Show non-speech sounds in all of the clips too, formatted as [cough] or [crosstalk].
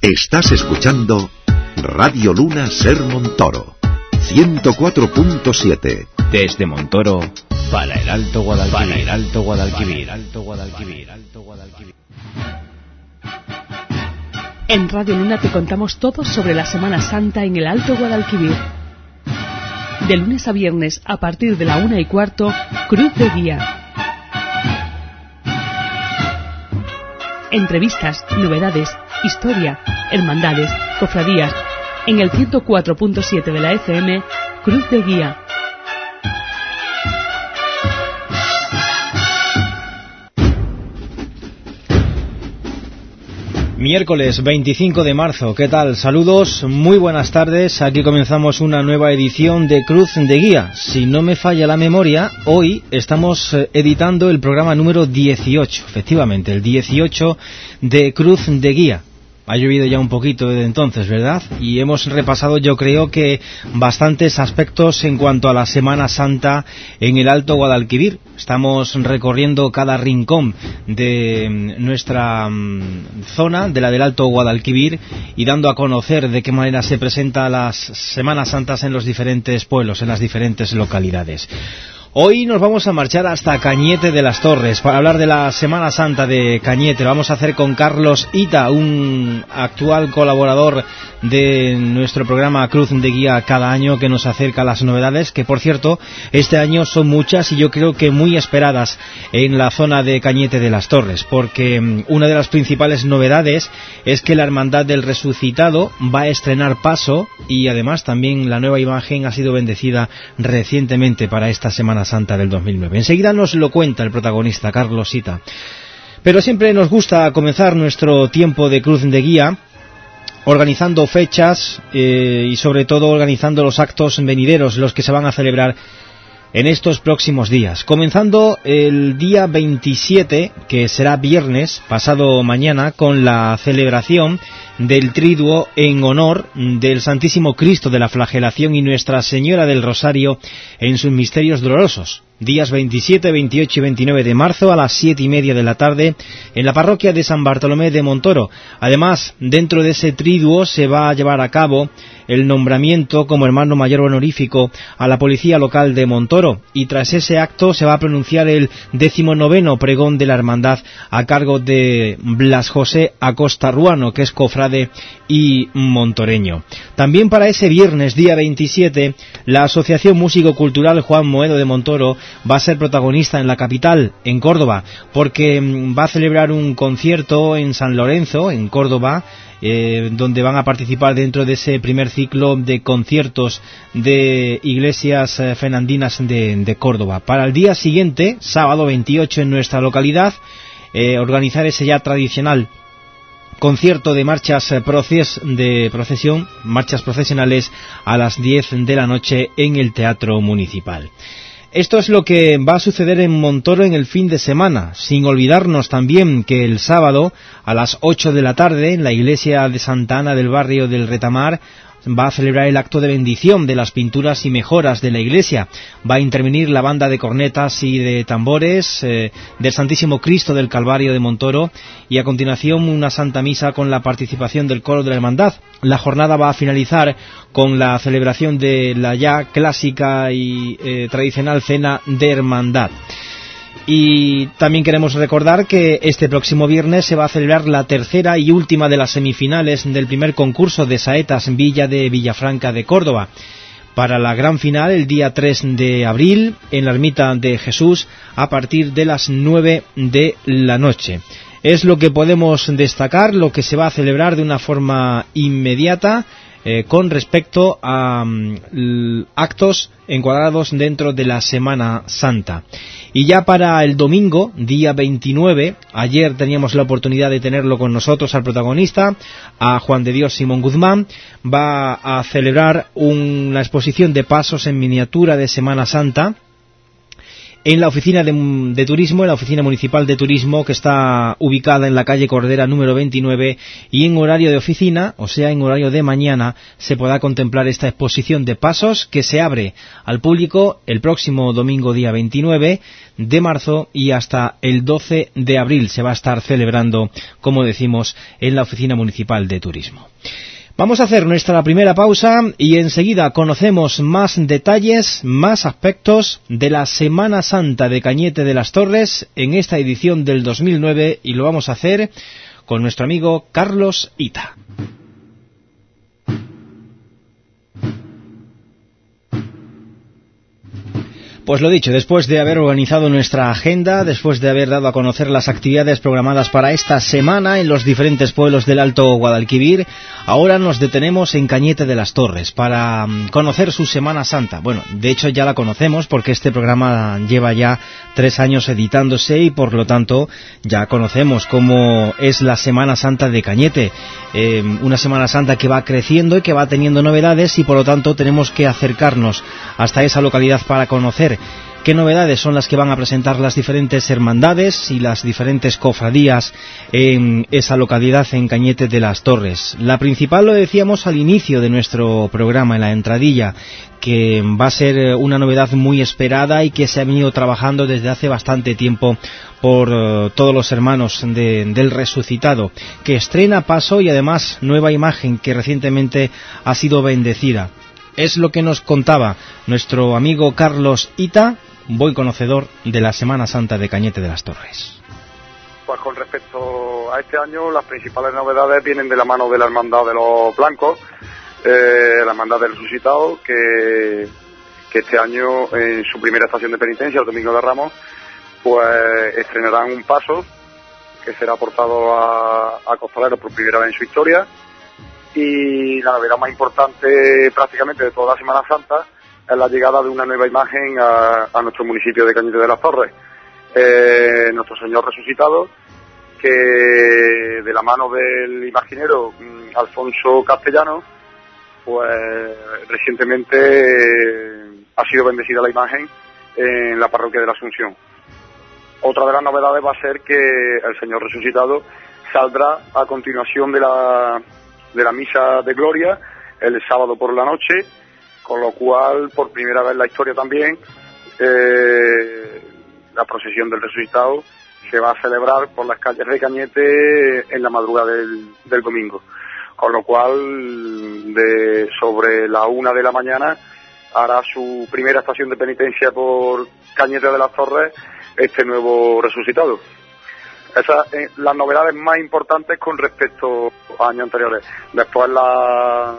Estás escuchando Radio Luna Ser Montoro 104.7 desde Montoro para el Alto Guadalquivir. Para el Alto Guadalquivir. Alto Guadalquivir. Alto Guadalquivir. En Radio Luna te contamos todo sobre la Semana Santa en el Alto Guadalquivir. De lunes a viernes a partir de la una y cuarto, Cruz de Guía. Entrevistas, novedades, historia, hermandades, cofradías. En el 104.7 de la FM, Cruz de Guía. Miércoles 25 de marzo, ¿qué tal? Saludos, muy buenas tardes. Aquí comenzamos una nueva edición de Cruz de Guía. Si no me falla la memoria, hoy estamos eh, editando el programa número 18, efectivamente, el 18 de Cruz de Guía. Ha llovido ya un poquito desde entonces, ¿verdad? Y hemos repasado, yo creo que bastantes aspectos en cuanto a la Semana Santa en el Alto Guadalquivir. Estamos recorriendo cada rincón de mm, nuestra mm, zona, de la del Alto Guadalquivir, y dando a conocer de qué manera se presentan las Semanas Santas en los diferentes pueblos, en las diferentes localidades. Hoy nos vamos a marchar hasta Cañete de las Torres para hablar de la Semana Santa de Cañete. Lo vamos a hacer con Carlos Ita, un actual colaborador de nuestro programa Cruz de Guía cada año que nos acerca las novedades, que por cierto, este año son muchas y yo creo que muy esperadas en la zona de Cañete de las Torres, porque mm, una de las principales novedades es que la Hermandad del Resucitado va a estrenar paso y además también la nueva imagen ha sido bendecida recientemente para esta Semana Santa del 2009. Enseguida nos lo cuenta el protagonista, Carlos Sita. Pero siempre nos gusta comenzar nuestro tiempo de cruz de guía organizando fechas eh, y sobre todo organizando los actos venideros, los que se van a celebrar en estos próximos días. Comenzando el día 27, que será viernes, pasado mañana, con la celebración del triduo en honor del Santísimo Cristo de la Flagelación y Nuestra Señora del Rosario en sus misterios dolorosos. Días 27, 28 y 29 de marzo a las siete y media de la tarde en la parroquia de San Bartolomé de Montoro. Además, dentro de ese triduo se va a llevar a cabo el nombramiento como hermano mayor honorífico a la policía local de Montoro y tras ese acto se va a pronunciar el decimonoveno pregón de la hermandad a cargo de Blas José Acosta Ruano, que es cofrade y montoreño. También para ese viernes, día 27, la Asociación Músico Cultural Juan Moedo de Montoro va a ser protagonista en la capital, en Córdoba, porque mm, va a celebrar un concierto en San Lorenzo, en Córdoba, eh, donde van a participar dentro de ese primer ciclo de conciertos de iglesias eh, fernandinas de, Córdoba. Para el día siguiente, sábado 28 en nuestra localidad, eh, organizar ese ya tradicional concierto de marchas de procesión, marchas procesionales a las 10 de la noche en el Teatro Municipal. Esto es lo que va a suceder en Montoro en el fin de semana, sin olvidarnos también que el sábado a las 8 de la tarde en la iglesia de Santa Ana del barrio del Retamar va a celebrar el acto de bendición de las pinturas y mejoras de la iglesia. Va a intervenir la banda de cornetas y de tambores eh, del Santísimo Cristo del Calvario de Montoro y a continuación una Santa Misa con la participación del coro de la Hermandad. La jornada va a finalizar con la celebración de la ya clásica y eh, tradicional cena de Hermandad. Y también queremos recordar que este próximo viernes se va a celebrar la tercera y última de las semifinales del primer concurso de Saetas Villa de Villafranca de Córdoba. Para la gran final, el día 3 de abril, en la ermita de Jesús, a partir de las 9 de la noche. Es lo que podemos destacar, lo que se va a celebrar de una forma inmediata eh, con respecto a mm, actos encuadrados dentro de la Semana Santa. Y ya para el domingo, día 29, ayer teníamos la oportunidad de tenerlo con nosotros al protagonista, a Juan de Dios Simón Guzmán, va a celebrar una exposición de pasos en miniatura de Semana Santa, en la oficina de, turismo, en la oficina municipal de turismo que está ubicada en la calle Cordera número 29 y en horario de oficina, o sea, en horario de mañana, se podrá contemplar esta exposición de pasos que se abre al público el próximo domingo día 29 de marzo y hasta el 12 de abril se va a estar celebrando, como decimos, en la oficina municipal de turismo. Vamos a hacer nuestra primera pausa y enseguida conocemos más detalles, más aspectos de la Semana Santa de Cañete de las Torres en esta edición del 2009 y lo vamos a hacer con nuestro amigo Carlos Ita. Pues lo dicho, después de haber organizado nuestra agenda, después de haber dado a conocer las actividades programadas para esta semana en los diferentes pueblos del Alto Guadalquivir, ahora nos detenemos en Cañete de las Torres para mm, conocer su Semana Santa. Bueno, de hecho ya la conocemos porque este programa lleva ya tres años editándose y por lo tanto ya conocemos cómo es la Semana Santa de Cañete. Eh, una Semana Santa que va creciendo y que va teniendo novedades y por lo tanto tenemos que acercarnos hasta esa localidad para conocer qué novedades son las que van a presentar las diferentes hermandades y las diferentes cofradías en esa localidad en Cañete de las Torres. La principal lo decíamos al inicio de nuestro programa, en la entradilla, que va a ser eh, una novedad muy esperada y que se ha venido trabajando desde hace bastante tiempo por eh, todos los hermanos del resucitado, que estrena paso y además nueva imagen que recientemente ha sido bendecida. Es lo que nos contaba nuestro amigo Carlos Ita, buen conocedor de la Semana Santa de Cañete de las Torres. Pues con respecto a este año, las principales novedades vienen de la mano de la Hermandad de los Blancos, eh, la Hermandad del Resucitado, que, este año, en su primera estación de penitencia, el Domingo de Ramos, pues estrenarán un paso que será aportado a, a por primera vez en su historia y la novedad más importante prácticamente de toda la Semana Santa es la llegada de una nueva imagen a, nuestro municipio de Cañete de las Torres. Eh, nuestro Señor resucitado, que de la mano del imaginero mm, Alfonso Castellano, pues recientemente eh, ha sido bendecida la imagen en la parroquia de la Asunción. Otra de las novedades va a ser que el Señor resucitado saldrá a continuación de la de la misa de gloria el sábado por la noche, con lo cual, por primera vez en la historia también, eh, la procesión del resucitado se va a celebrar por las calles de Cañete en la madrugada del, del domingo. Con lo cual, de sobre la una de la mañana, hará su primera estación de penitencia por Cañete de las Torres este nuevo resucitado. Esas eh, las novedades más importantes con respecto a años anteriores. Después la,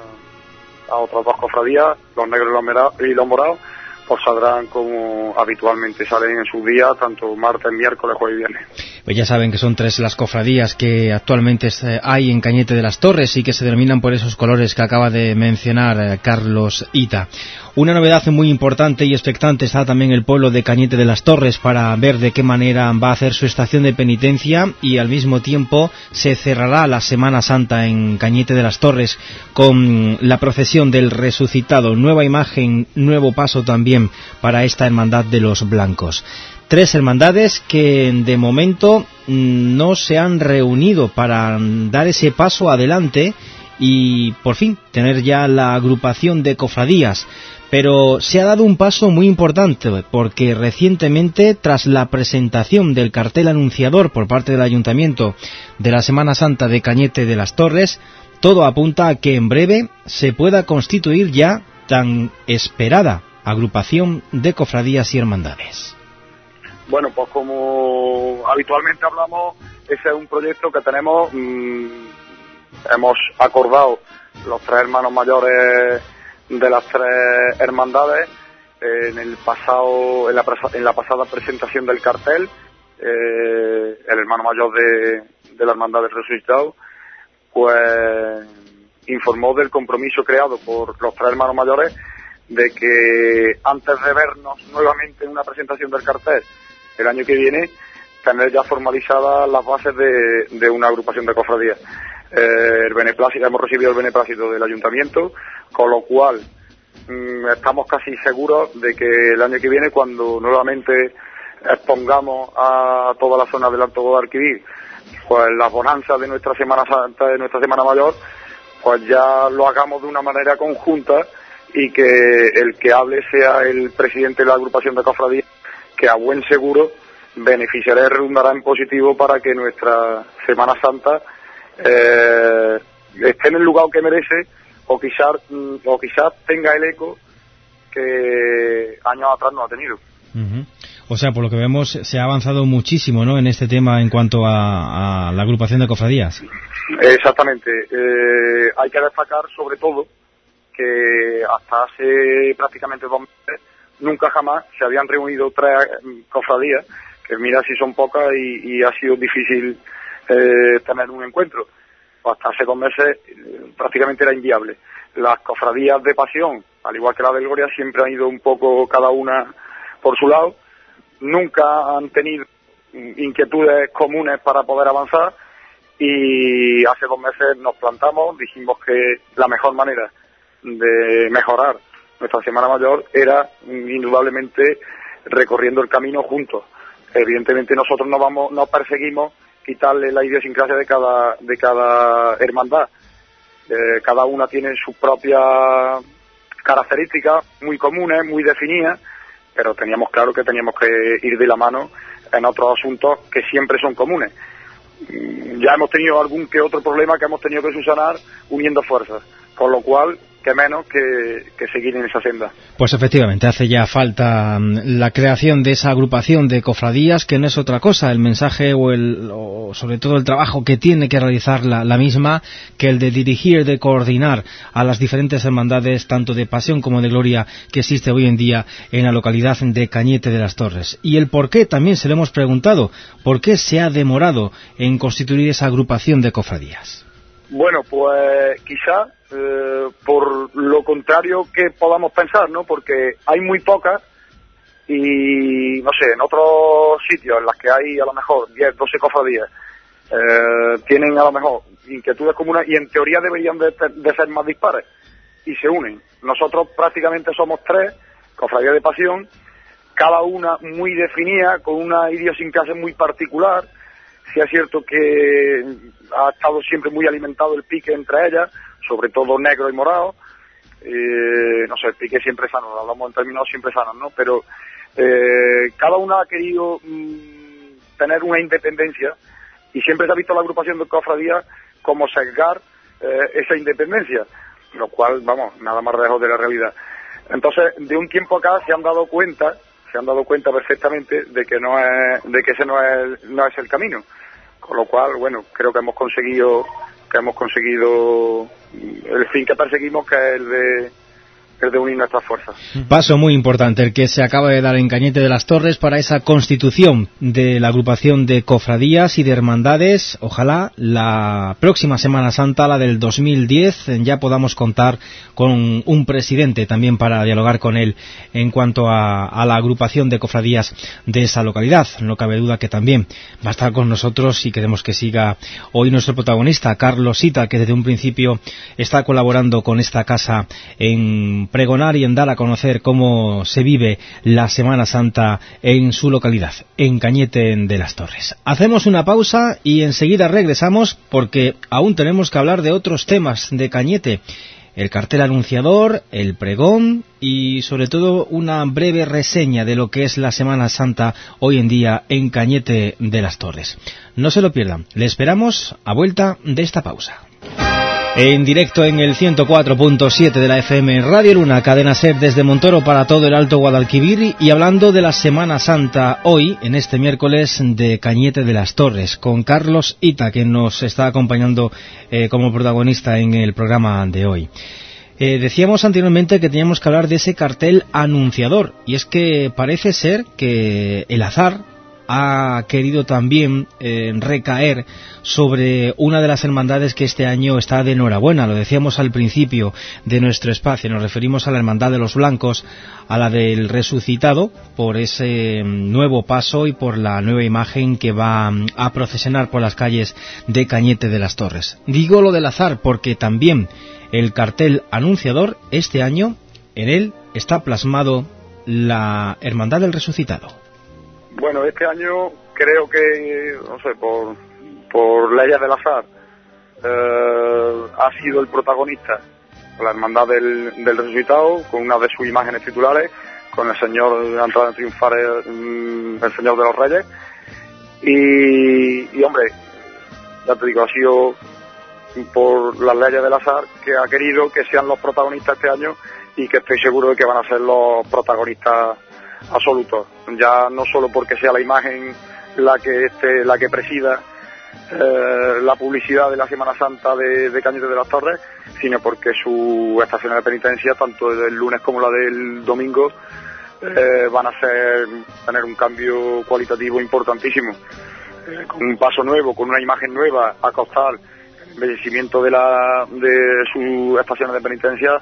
a otras dos cofradías, los negros y los morados, pues saldrán como habitualmente salen en sus días, tanto martes, miércoles, jueves y viernes. Pues ya saben que son tres las cofradías que actualmente eh, hay en Cañete de las Torres y que se denominan por esos colores que acaba de mencionar eh, Carlos Ita. Una novedad muy importante y expectante está también el pueblo de Cañete de las Torres para ver de qué manera va a hacer su estación de penitencia y al mismo tiempo se cerrará la Semana Santa en Cañete de las Torres con la procesión del resucitado. Nueva imagen, nuevo paso también para esta hermandad de los blancos. Tres hermandades que de momento mm, no se han reunido para dar ese paso adelante y por fin tener ya la agrupación de cofradías. Pero se ha dado un paso muy importante porque recientemente, tras la presentación del cartel anunciador por parte del Ayuntamiento de la Semana Santa de Cañete de las Torres, todo apunta a que en breve se pueda constituir ya tan esperada agrupación de cofradías y hermandades. Bueno, pues como habitualmente hablamos, ese es un proyecto que tenemos, mm, hemos acordado los tres hermanos mayores de las tres hermandades en el pasado en la, en la pasada presentación del cartel eh, el hermano mayor de, de la hermandad del resucitado pues informó del compromiso creado por los tres hermanos mayores de que antes de vernos nuevamente en una presentación del cartel el año que viene tener ya formalizadas las bases de, una agrupación de cofradías. Eh, el beneplácito, hemos recibido el beneplácito del ayuntamiento, con lo cual mm, estamos casi seguros de que el año que viene, cuando nuevamente expongamos a toda la zona del Alto Guadalquivir pues las bonanzas de nuestra Semana Santa, de nuestra Semana Mayor, pues ya lo hagamos de una manera conjunta y que el que hable sea el presidente de la agrupación de cofradías, que a buen seguro beneficiará y redundará en positivo para que nuestra Semana Santa eh, esté en el lugar que merece o quizás mm, o quizás tenga el eco que años atrás no ha tenido. O sea, por lo que vemos, se ha avanzado muchísimo ¿no? en este tema en cuanto a, la agrupación de cofradías. Exactamente. Eh, hay que destacar, sobre todo, que hasta hace prácticamente dos meses nunca jamás se habían reunido tres cofradías, que mira si son pocas y, ha sido difícil eh, tener un encuentro. Hasta hace dos meses eh, prácticamente era inviable. Las cofradías de pasión, al igual que la del Gloria, siempre han ido un poco cada una por su lado nunca han tenido inquietudes comunes para poder avanzar y hace dos meses nos plantamos, dijimos que la mejor manera de mejorar nuestra Semana Mayor era indudablemente recorriendo el camino juntos. Evidentemente nosotros no vamos, no perseguimos quitarle la idiosincrasia de cada, de cada hermandad. Eh, cada una tiene sus propias características muy comunes, muy definidas, pero teníamos claro que teníamos que ir de la mano en otros asuntos que siempre son comunes. Mm, ya hemos tenido algún que otro problema que hemos tenido que subsanar uniendo fuerzas, con lo cual que menos que, seguir en esa senda. Pues efectivamente, hace ya falta mm, la creación de esa agrupación de cofradías, que no es otra cosa, el mensaje o, el, sobre todo el trabajo que tiene que realizar la, misma, que el de dirigir, de coordinar a las diferentes hermandades, tanto de pasión como de gloria, que existe hoy en día en la localidad de Cañete de las Torres. Y el por qué también se lo hemos preguntado, ¿por qué se ha demorado en constituir esa agrupación de cofradías? Bueno, pues quizá eh, por lo contrario que podamos pensar, ¿no? Porque hay muy pocas y, no sé, en otros sitios en las que hay a lo mejor 10, 12 cofradías, eh, tienen a lo mejor inquietudes comunes y en teoría deberían de, ser más dispares y se unen. Nosotros prácticamente somos tres, cofradías de pasión, cada una muy definida, con una idiosincrasia muy particular, Sí es cierto que ha estado siempre muy alimentado el pique entre ellas, sobre todo negro y morado. Eh, no sé, el pique siempre sano, hablamos en términos siempre sanos, ¿no? Pero eh, cada una ha querido mm, tener una independencia y siempre se ha visto la agrupación de cofradías como sesgar eh, esa independencia, lo cual, vamos, nada más lejos de la realidad. Entonces, de un tiempo acá se han dado cuenta se han dado cuenta perfectamente de que no es, de que ese no es, no es el camino. Con lo cual, bueno, creo que hemos conseguido, que hemos conseguido el fin que perseguimos, que es el de de unir nuestras fuerzas. Paso muy importante el que se acaba de dar en Cañete de las Torres para esa constitución de la agrupación de cofradías y de hermandades. Ojalá la próxima Semana Santa, la del 2010, ya podamos contar con un presidente también para dialogar con él en cuanto a, la agrupación de cofradías de esa localidad. No cabe duda que también va a estar con nosotros y queremos que siga hoy nuestro protagonista, Carlos Sita, que desde un principio está colaborando con esta casa en pregonar y en dar a conocer cómo se vive la Semana Santa en su localidad, en Cañete de las Torres. Hacemos una pausa y enseguida regresamos porque aún tenemos que hablar de otros temas de Cañete. El cartel anunciador, el pregón y sobre todo una breve reseña de lo que es la Semana Santa hoy en día en Cañete de las Torres. No se lo pierdan, le esperamos a vuelta de esta pausa. En directo en el 104.7 de la FM Radio Luna, cadena SER desde Montoro para todo el Alto Guadalquivir y hablando de la Semana Santa hoy, en este miércoles de Cañete de las Torres, con Carlos Ita, que nos está acompañando eh, como protagonista en el programa de hoy. Eh, decíamos anteriormente que teníamos que hablar de ese cartel anunciador, y es que parece ser que el azar ha querido también eh, recaer sobre una de las hermandades que este año está de enhorabuena. Lo decíamos al principio de nuestro espacio, nos referimos a la Hermandad de los Blancos, a la del resucitado, por ese mm, nuevo paso y por la nueva imagen que va mm, a procesionar por las calles de Cañete de las Torres. Digo lo del azar porque también el cartel anunciador este año, en él está plasmado la Hermandad del Resucitado. Bueno, este año creo que, no sé, por, por leyes del azar, eh, ha sido el protagonista la hermandad del, del resucitado, con una de sus imágenes titulares, con el señor entrada triunfar, el, el señor de los reyes. Y, y, hombre, ya te digo, ha sido por las leyes del azar que ha querido que sean los protagonistas este año y que estoy seguro de que van a ser los protagonistas absolutos. Ya no solo porque sea la imagen la que esté, la que presida eh, la publicidad de la Semana Santa de, de Cañete de las Torres, sino porque su estación de penitencia, tanto del lunes como la del domingo, eh, van a ser, tener un cambio cualitativo importantísimo. Eh, con un paso nuevo, con una imagen nueva, a costar el embellecimiento de, la, de su estación de penitencia,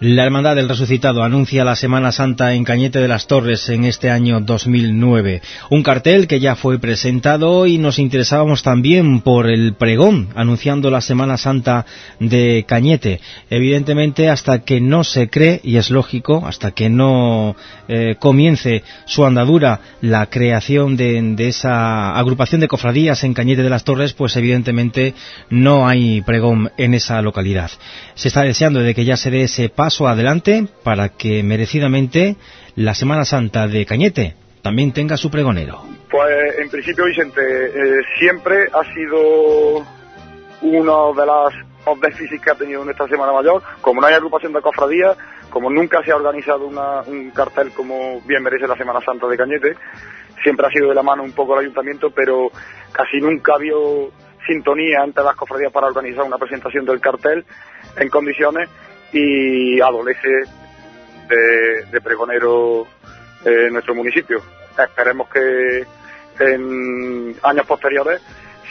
La Hermandad del Resucitado anuncia la Semana Santa en Cañete de las Torres en este año 2009. Un cartel que ya fue presentado y nos interesábamos también por el pregón anunciando la Semana Santa de Cañete. Evidentemente hasta que no se cree, y es lógico, hasta que no eh, comience su andadura la creación de, de esa agrupación de cofradías en Cañete de las Torres, pues evidentemente no hay pregón en esa localidad se está deseando de que ya se dé ese paso adelante para que merecidamente la Semana Santa de Cañete también tenga su pregonero. Pues en principio, Vicente, eh, siempre ha sido uno de los déficits que ha tenido en esta Semana Mayor. Como no hay agrupación de cofradías, como nunca se ha organizado una, un cartel como bien merece la Semana Santa de Cañete, siempre ha sido de la mano un poco el ayuntamiento, pero casi nunca habido sintonía entre las cofradías para organizar una presentación del cartel en condiciones y adolece de, de pregonero en nuestro municipio. Esperemos que en años posteriores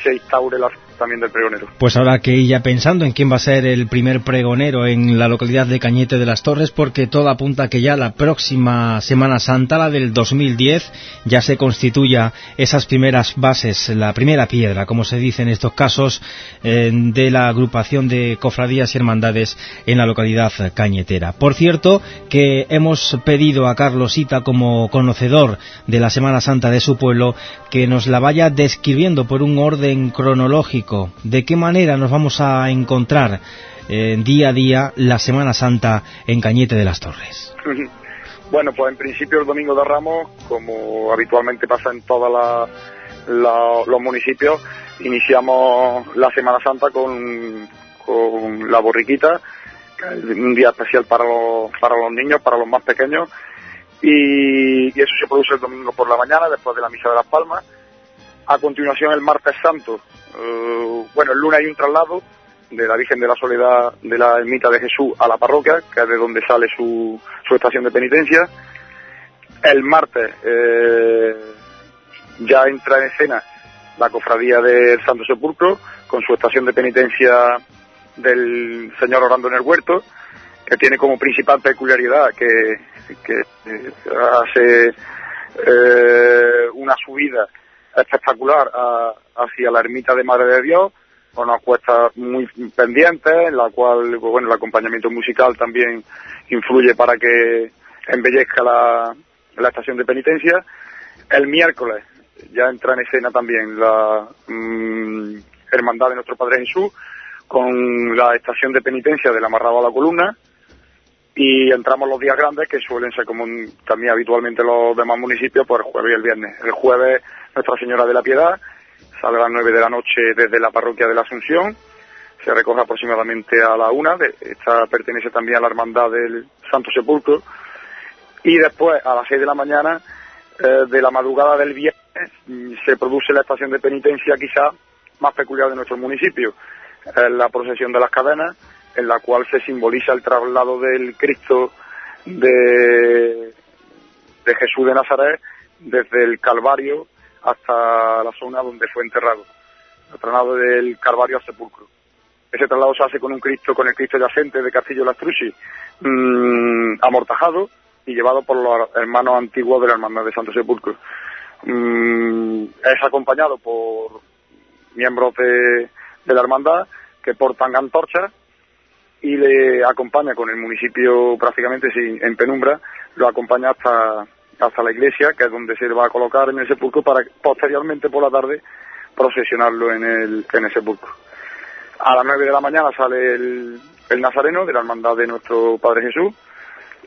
se instaure la también del pregonero. Pues ahora que ir ya pensando en quién va a ser el primer pregonero en la localidad de Cañete de las Torres, porque todo apunta que ya la próxima Semana Santa, la del 2010, ya se constituya esas primeras bases, la primera piedra, como se dice en estos casos, eh, de la agrupación de cofradías y hermandades en la localidad cañetera. Por cierto, que hemos pedido a Carlosita, como conocedor de la Semana Santa de su pueblo, que nos la vaya describiendo por un orden cronológico. ¿De qué manera nos vamos a encontrar eh, día a día la Semana Santa en Cañete de las Torres? [laughs] Bueno, pues en principio el Domingo de Ramos, como habitualmente pasa en todos los municipios, iniciamos la Semana Santa con, con la borriquita, un día especial para los, para los niños, para los más pequeños, y, y, eso se produce el domingo por la mañana, después de la Misa de las Palmas. A continuación, el martes santo, uh, bueno, el lunes hay un traslado de la Virgen de la Soledad de la Ermita de Jesús a la parroquia, que es de donde sale su, su estación de penitencia. El martes eh, ya entra en escena la cofradía del Santo Sepulcro, con su estación de penitencia del Señor orando en el huerto, que tiene como principal peculiaridad que, que eh, hace eh, una subida espectacular a, hacia la ermita de Madre de Dios, con una cuesta muy pendiente, en la cual, pues bueno, el acompañamiento musical también influye para que embellezca la, la estación de penitencia. El miércoles ya entra en escena también la mmm, Hermandad de Nuestro Padre Jesús, con la estación de penitencia del amarrado a la columna, y entramos los días grandes, que suelen ser como también habitualmente los demás municipios, pues el jueves y el viernes. El jueves Nuestra Señora de la Piedad sale a las nueve de la noche desde la parroquia de la Asunción, se recoge aproximadamente a la una, esta pertenece también a la hermandad del Santo Sepulcro, y después a las seis de la mañana eh, de la madrugada del viernes se produce la estación de penitencia quizá más peculiar de nuestro municipio, eh, la procesión de las cadenas, en la cual se simboliza el traslado del Cristo de, Jesús de Nazaret desde el Calvario hasta la zona donde fue enterrado, el traslado del Calvario al sepulcro. Ese traslado se hace con un Cristo, con el Cristo yacente de Castillo Lastrucci, mmm, amortajado y llevado por los hermanos antiguos de la Hermandad de Santo Sepulcro. Mm, es acompañado por miembros de la hermandad que portan antorchas y le acompaña con el municipio prácticamente sin, en penumbra, lo acompaña hasta, hasta la iglesia, que es donde se va a colocar en el sepulcro para posteriormente por la tarde procesionarlo en el, en el sepulcro. A las nueve de la mañana sale el, el Nazareno de la hermandad de nuestro Padre Jesús,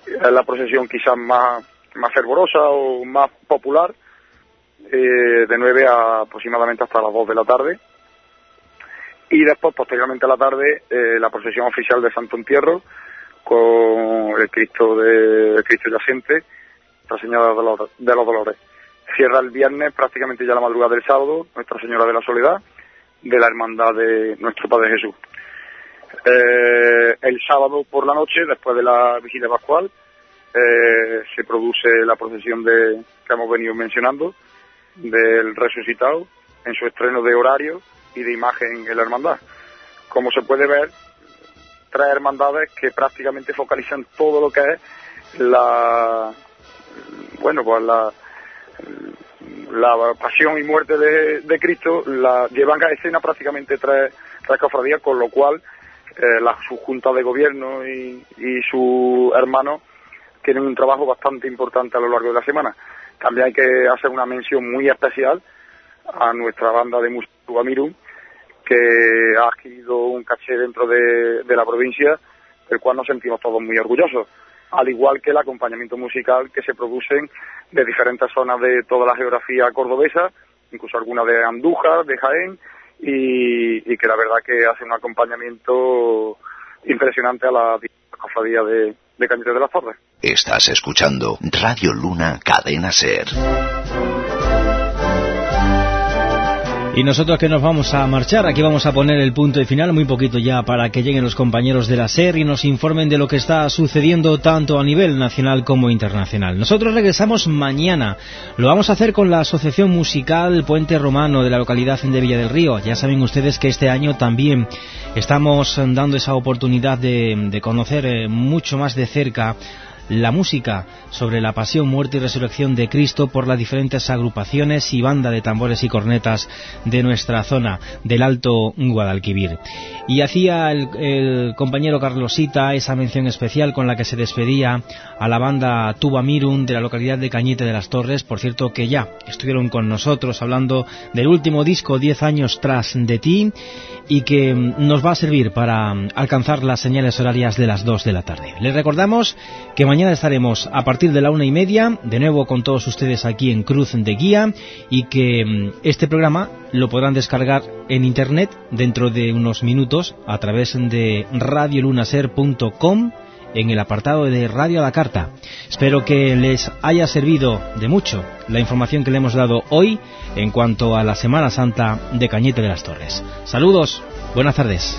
es la procesión quizás más, más fervorosa o más popular, eh, de 9 a aproximadamente hasta las 2 de la tarde. Y después, posteriormente a la tarde, eh, la procesión oficial de Santo Entierro con el Cristo de el Cristo yacente, Nuestra Señora de los, de los Dolores. Cierra el viernes, prácticamente ya la madrugada del sábado, Nuestra Señora de la Soledad, de la Hermandad de Nuestro Padre Jesús. Eh, el sábado por la noche, después de la vigilia pascual, eh, se produce la procesión de, que hemos venido mencionando, del resucitado en su estreno de horario y de imagen en la hermandad. Como se puede ver, tres hermandades que prácticamente focalizan todo lo que es la bueno pues la la pasión y muerte de, de Cristo la llevan a escena prácticamente tres, tres cofradías con lo cual eh, la su junta de gobierno y, y sus hermanos tienen un trabajo bastante importante a lo largo de la semana también hay que hacer una mención muy especial a nuestra banda de música Que ha adquirido un caché dentro de, de la provincia, del cual nos sentimos todos muy orgullosos, al igual que el acompañamiento musical que se producen de diferentes zonas de toda la geografía cordobesa, incluso algunas de Andújar, de Jaén, y, que la verdad que hace un acompañamiento impresionante a la cofradía de, de Cañete de la Torres. Estás escuchando Radio Luna Cadena Ser. Y nosotros que nos vamos a marchar, aquí vamos a poner el punto de final, muy poquito ya, para que lleguen los compañeros de la SER y nos informen de lo que está sucediendo tanto a nivel nacional como internacional. Nosotros regresamos mañana, lo vamos a hacer con la Asociación Musical Puente Romano de la localidad de Villa del Río. Ya saben ustedes que este año también estamos dando esa oportunidad de, de conocer eh, mucho más de cerca la música sobre la pasión, muerte y resurrección de Cristo por las diferentes agrupaciones y banda de tambores y cornetas de nuestra zona del Alto Guadalquivir. Y hacía el, compañero Carlosita esa mención especial con la que se despedía a la banda Tuba Mirum de la localidad de Cañete de las Torres, por cierto que ya estuvieron con nosotros hablando del último disco 10 años tras de ti y que nos va a servir para alcanzar las señales horarias de las 2 de la tarde. Les recordamos que mañana estaremos a partir de la una y media, de nuevo con todos ustedes aquí en Cruz de Guía, y que este programa lo podrán descargar en internet dentro de unos minutos a través de radiolunaser.com en el apartado de Radio a la Carta. Espero que les haya servido de mucho la información que le hemos dado hoy en cuanto a la Semana Santa de Cañete de las Torres. Saludos, buenas tardes.